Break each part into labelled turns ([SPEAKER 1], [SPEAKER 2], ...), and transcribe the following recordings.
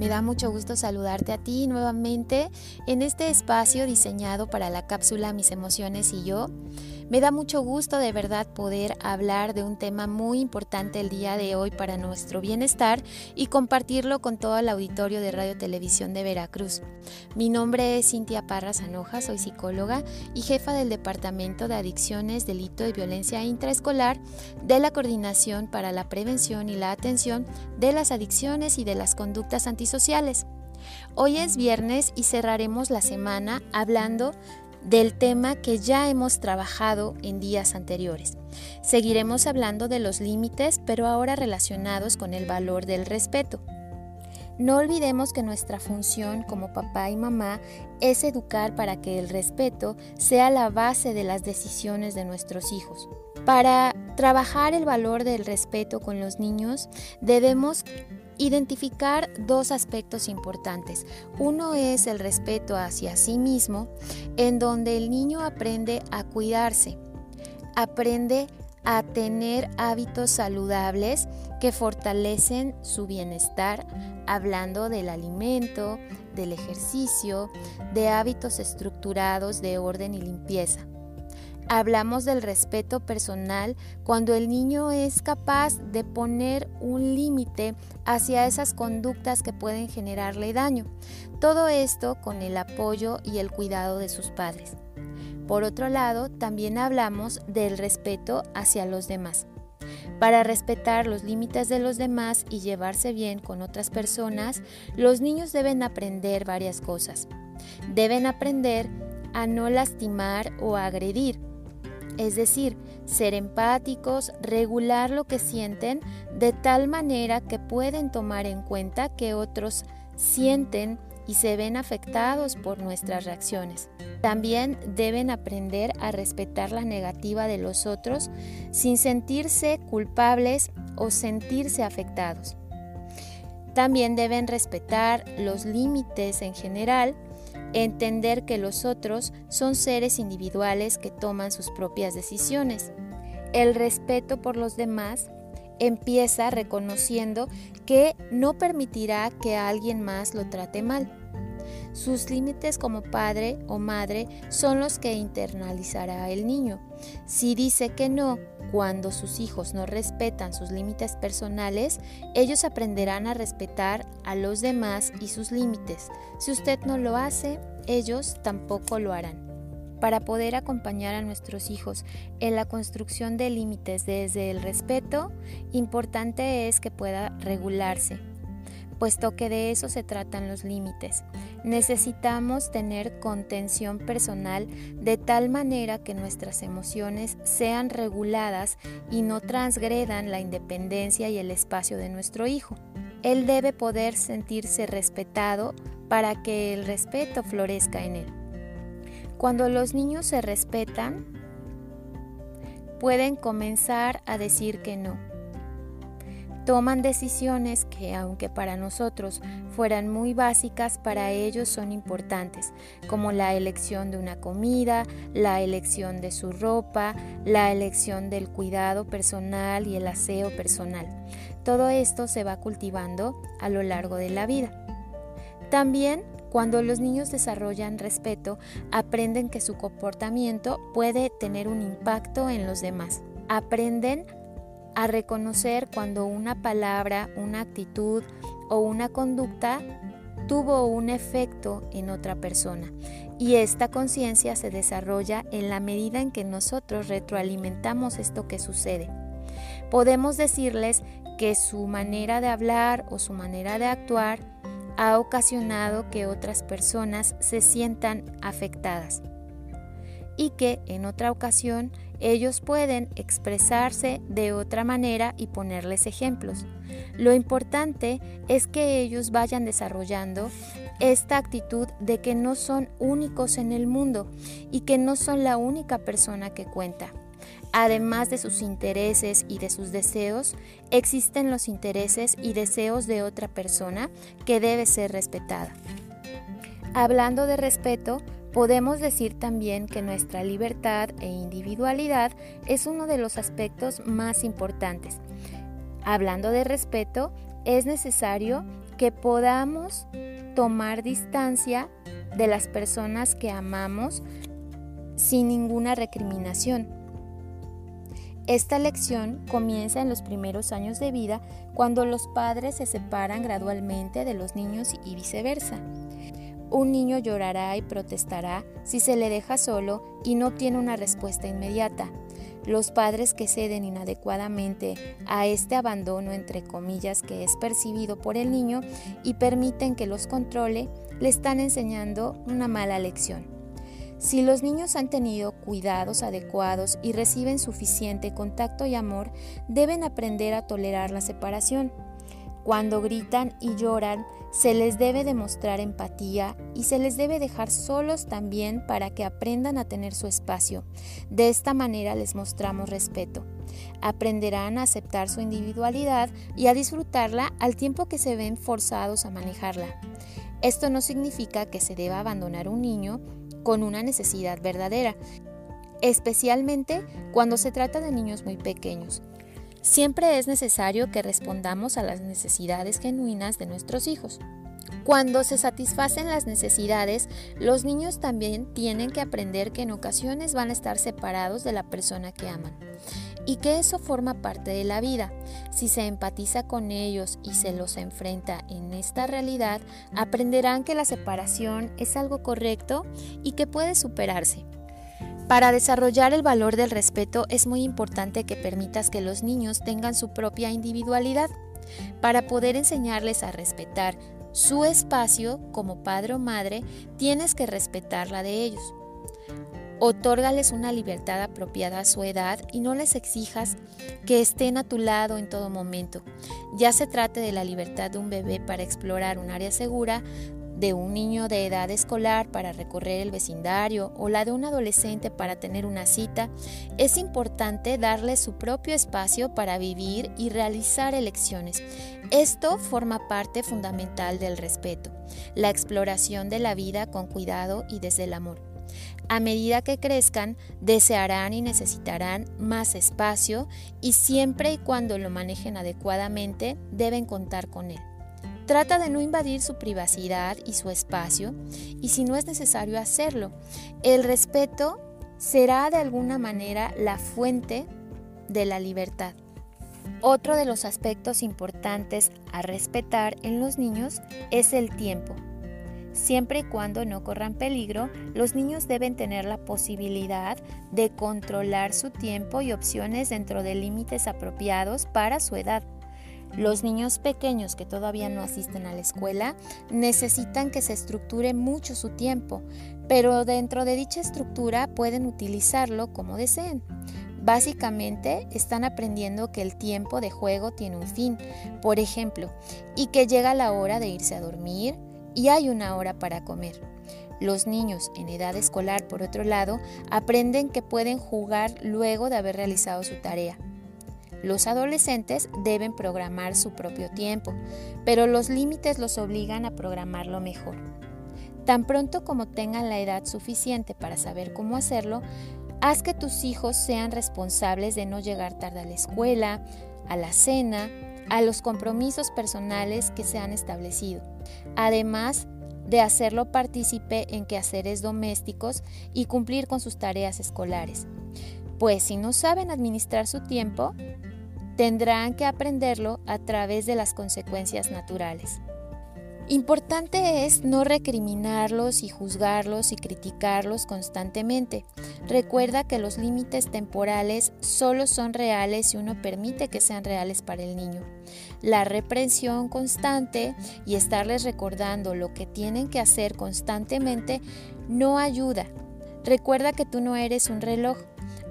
[SPEAKER 1] Me da mucho gusto saludarte a ti nuevamente en este espacio diseñado para la cápsula Mis emociones y yo. Me da mucho gusto de verdad poder hablar de un tema muy importante el día de hoy para nuestro bienestar y compartirlo con todo el auditorio de Radio Televisión de Veracruz. Mi nombre es Cintia Parra Sanoja, soy psicóloga y jefa del Departamento de Adicciones, Delito y Violencia Intraescolar de la Coordinación para la Prevención y la Atención de las Adicciones y de las Conductas Antisociales. Hoy es viernes y cerraremos la semana hablando del tema que ya hemos trabajado en días anteriores. Seguiremos hablando de los límites, pero ahora relacionados con el valor del respeto. No olvidemos que nuestra función como papá y mamá es educar para que el respeto sea la base de las decisiones de nuestros hijos. Para trabajar el valor del respeto con los niños debemos identificar dos aspectos importantes. Uno es el respeto hacia sí mismo, en donde el niño aprende a cuidarse, aprende a tener hábitos saludables que fortalecen su bienestar, hablando del alimento, del ejercicio, de hábitos estructurados de orden y limpieza. Hablamos del respeto personal cuando el niño es capaz de poner un límite hacia esas conductas que pueden generarle daño. Todo esto con el apoyo y el cuidado de sus padres. Por otro lado, también hablamos del respeto hacia los demás. Para respetar los límites de los demás y llevarse bien con otras personas, los niños deben aprender varias cosas. Deben aprender a no lastimar o agredir es decir, ser empáticos, regular lo que sienten de tal manera que pueden tomar en cuenta que otros sienten y se ven afectados por nuestras reacciones. También deben aprender a respetar la negativa de los otros sin sentirse culpables o sentirse afectados. También deben respetar los límites en general entender que los otros son seres individuales que toman sus propias decisiones. El respeto por los demás empieza reconociendo que no permitirá que alguien más lo trate mal. Sus límites como padre o madre son los que internalizará el niño. Si dice que no cuando sus hijos no respetan sus límites personales, ellos aprenderán a respetar a los demás y sus límites. Si usted no lo hace, ellos tampoco lo harán. Para poder acompañar a nuestros hijos en la construcción de límites desde el respeto, importante es que pueda regularse, puesto que de eso se tratan los límites. Necesitamos tener contención personal de tal manera que nuestras emociones sean reguladas y no transgredan la independencia y el espacio de nuestro hijo. Él debe poder sentirse respetado para que el respeto florezca en él. Cuando los niños se respetan, pueden comenzar a decir que no toman decisiones que, aunque para nosotros fueran muy básicas, para ellos son importantes, como la elección de una comida, la elección de su ropa, la elección del cuidado personal y el aseo personal. Todo esto se va cultivando a lo largo de la vida. También cuando los niños desarrollan respeto, aprenden que su comportamiento puede tener un impacto en los demás. Aprenden a reconocer cuando una palabra, una actitud o una conducta tuvo un efecto en otra persona. Y esta conciencia se desarrolla en la medida en que nosotros retroalimentamos esto que sucede. Podemos decirles que su manera de hablar o su manera de actuar ha ocasionado que otras personas se sientan afectadas y que en otra ocasión ellos pueden expresarse de otra manera y ponerles ejemplos. Lo importante es que ellos vayan desarrollando esta actitud de que no son únicos en el mundo y que no son la única persona que cuenta. Además de sus intereses y de sus deseos, existen los intereses y deseos de otra persona que debe ser respetada. Hablando de respeto, Podemos decir también que nuestra libertad e individualidad es uno de los aspectos más importantes. Hablando de respeto, es necesario que podamos tomar distancia de las personas que amamos sin ninguna recriminación. Esta lección comienza en los primeros años de vida cuando los padres se separan gradualmente de los niños y viceversa. Un niño llorará y protestará si se le deja solo y no tiene una respuesta inmediata. Los padres que ceden inadecuadamente a este abandono entre comillas que es percibido por el niño y permiten que los controle, le están enseñando una mala lección. Si los niños han tenido cuidados adecuados y reciben suficiente contacto y amor, deben aprender a tolerar la separación. Cuando gritan y lloran, se les debe demostrar empatía y se les debe dejar solos también para que aprendan a tener su espacio. De esta manera les mostramos respeto. Aprenderán a aceptar su individualidad y a disfrutarla al tiempo que se ven forzados a manejarla. Esto no significa que se deba abandonar un niño con una necesidad verdadera, especialmente cuando se trata de niños muy pequeños. Siempre es necesario que respondamos a las necesidades genuinas de nuestros hijos. Cuando se satisfacen las necesidades, los niños también tienen que aprender que en ocasiones van a estar separados de la persona que aman y que eso forma parte de la vida. Si se empatiza con ellos y se los enfrenta en esta realidad, aprenderán que la separación es algo correcto y que puede superarse. Para desarrollar el valor del respeto es muy importante que permitas que los niños tengan su propia individualidad. Para poder enseñarles a respetar su espacio como padre o madre, tienes que respetar la de ellos. Otórgales una libertad apropiada a su edad y no les exijas que estén a tu lado en todo momento. Ya se trate de la libertad de un bebé para explorar un área segura de un niño de edad escolar para recorrer el vecindario o la de un adolescente para tener una cita, es importante darle su propio espacio para vivir y realizar elecciones. Esto forma parte fundamental del respeto, la exploración de la vida con cuidado y desde el amor. A medida que crezcan, desearán y necesitarán más espacio y siempre y cuando lo manejen adecuadamente deben contar con él. Trata de no invadir su privacidad y su espacio y si no es necesario hacerlo. El respeto será de alguna manera la fuente de la libertad. Otro de los aspectos importantes a respetar en los niños es el tiempo. Siempre y cuando no corran peligro, los niños deben tener la posibilidad de controlar su tiempo y opciones dentro de límites apropiados para su edad. Los niños pequeños que todavía no asisten a la escuela necesitan que se estructure mucho su tiempo, pero dentro de dicha estructura pueden utilizarlo como deseen. Básicamente están aprendiendo que el tiempo de juego tiene un fin, por ejemplo, y que llega la hora de irse a dormir y hay una hora para comer. Los niños en edad escolar, por otro lado, aprenden que pueden jugar luego de haber realizado su tarea los adolescentes deben programar su propio tiempo, pero los límites los obligan a programarlo mejor. Tan pronto como tengan la edad suficiente para saber cómo hacerlo, haz que tus hijos sean responsables de no llegar tarde a la escuela, a la cena, a los compromisos personales que se han establecido. Además, de hacerlo partícipe en quehaceres domésticos y cumplir con sus tareas escolares. Pues si no saben administrar su tiempo, tendrán que aprenderlo a través de las consecuencias naturales. Importante es no recriminarlos y juzgarlos y criticarlos constantemente. Recuerda que los límites temporales solo son reales si uno permite que sean reales para el niño. La reprensión constante y estarles recordando lo que tienen que hacer constantemente no ayuda. Recuerda que tú no eres un reloj.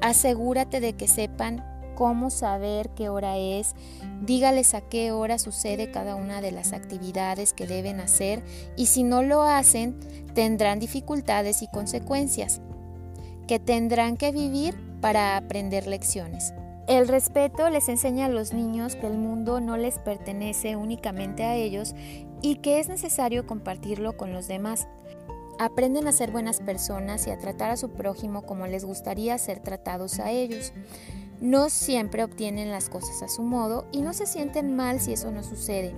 [SPEAKER 1] Asegúrate de que sepan cómo saber qué hora es, dígales a qué hora sucede cada una de las actividades que deben hacer y si no lo hacen, tendrán dificultades y consecuencias que tendrán que vivir para aprender lecciones. El respeto les enseña a los niños que el mundo no les pertenece únicamente a ellos y que es necesario compartirlo con los demás. Aprenden a ser buenas personas y a tratar a su prójimo como les gustaría ser tratados a ellos. No siempre obtienen las cosas a su modo y no se sienten mal si eso no sucede.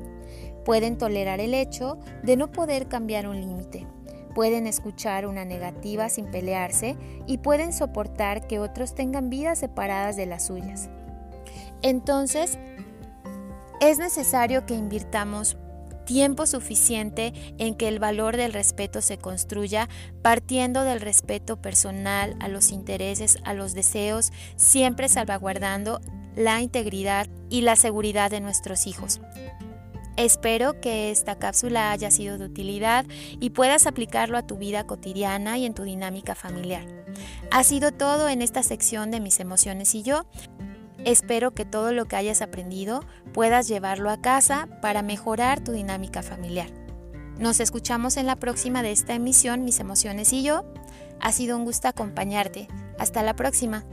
[SPEAKER 1] Pueden tolerar el hecho de no poder cambiar un límite. Pueden escuchar una negativa sin pelearse y pueden soportar que otros tengan vidas separadas de las suyas. Entonces, es necesario que invirtamos tiempo suficiente en que el valor del respeto se construya partiendo del respeto personal a los intereses, a los deseos, siempre salvaguardando la integridad y la seguridad de nuestros hijos. Espero que esta cápsula haya sido de utilidad y puedas aplicarlo a tu vida cotidiana y en tu dinámica familiar. Ha sido todo en esta sección de mis emociones y yo. Espero que todo lo que hayas aprendido puedas llevarlo a casa para mejorar tu dinámica familiar. Nos escuchamos en la próxima de esta emisión, Mis emociones y yo. Ha sido un gusto acompañarte. Hasta la próxima.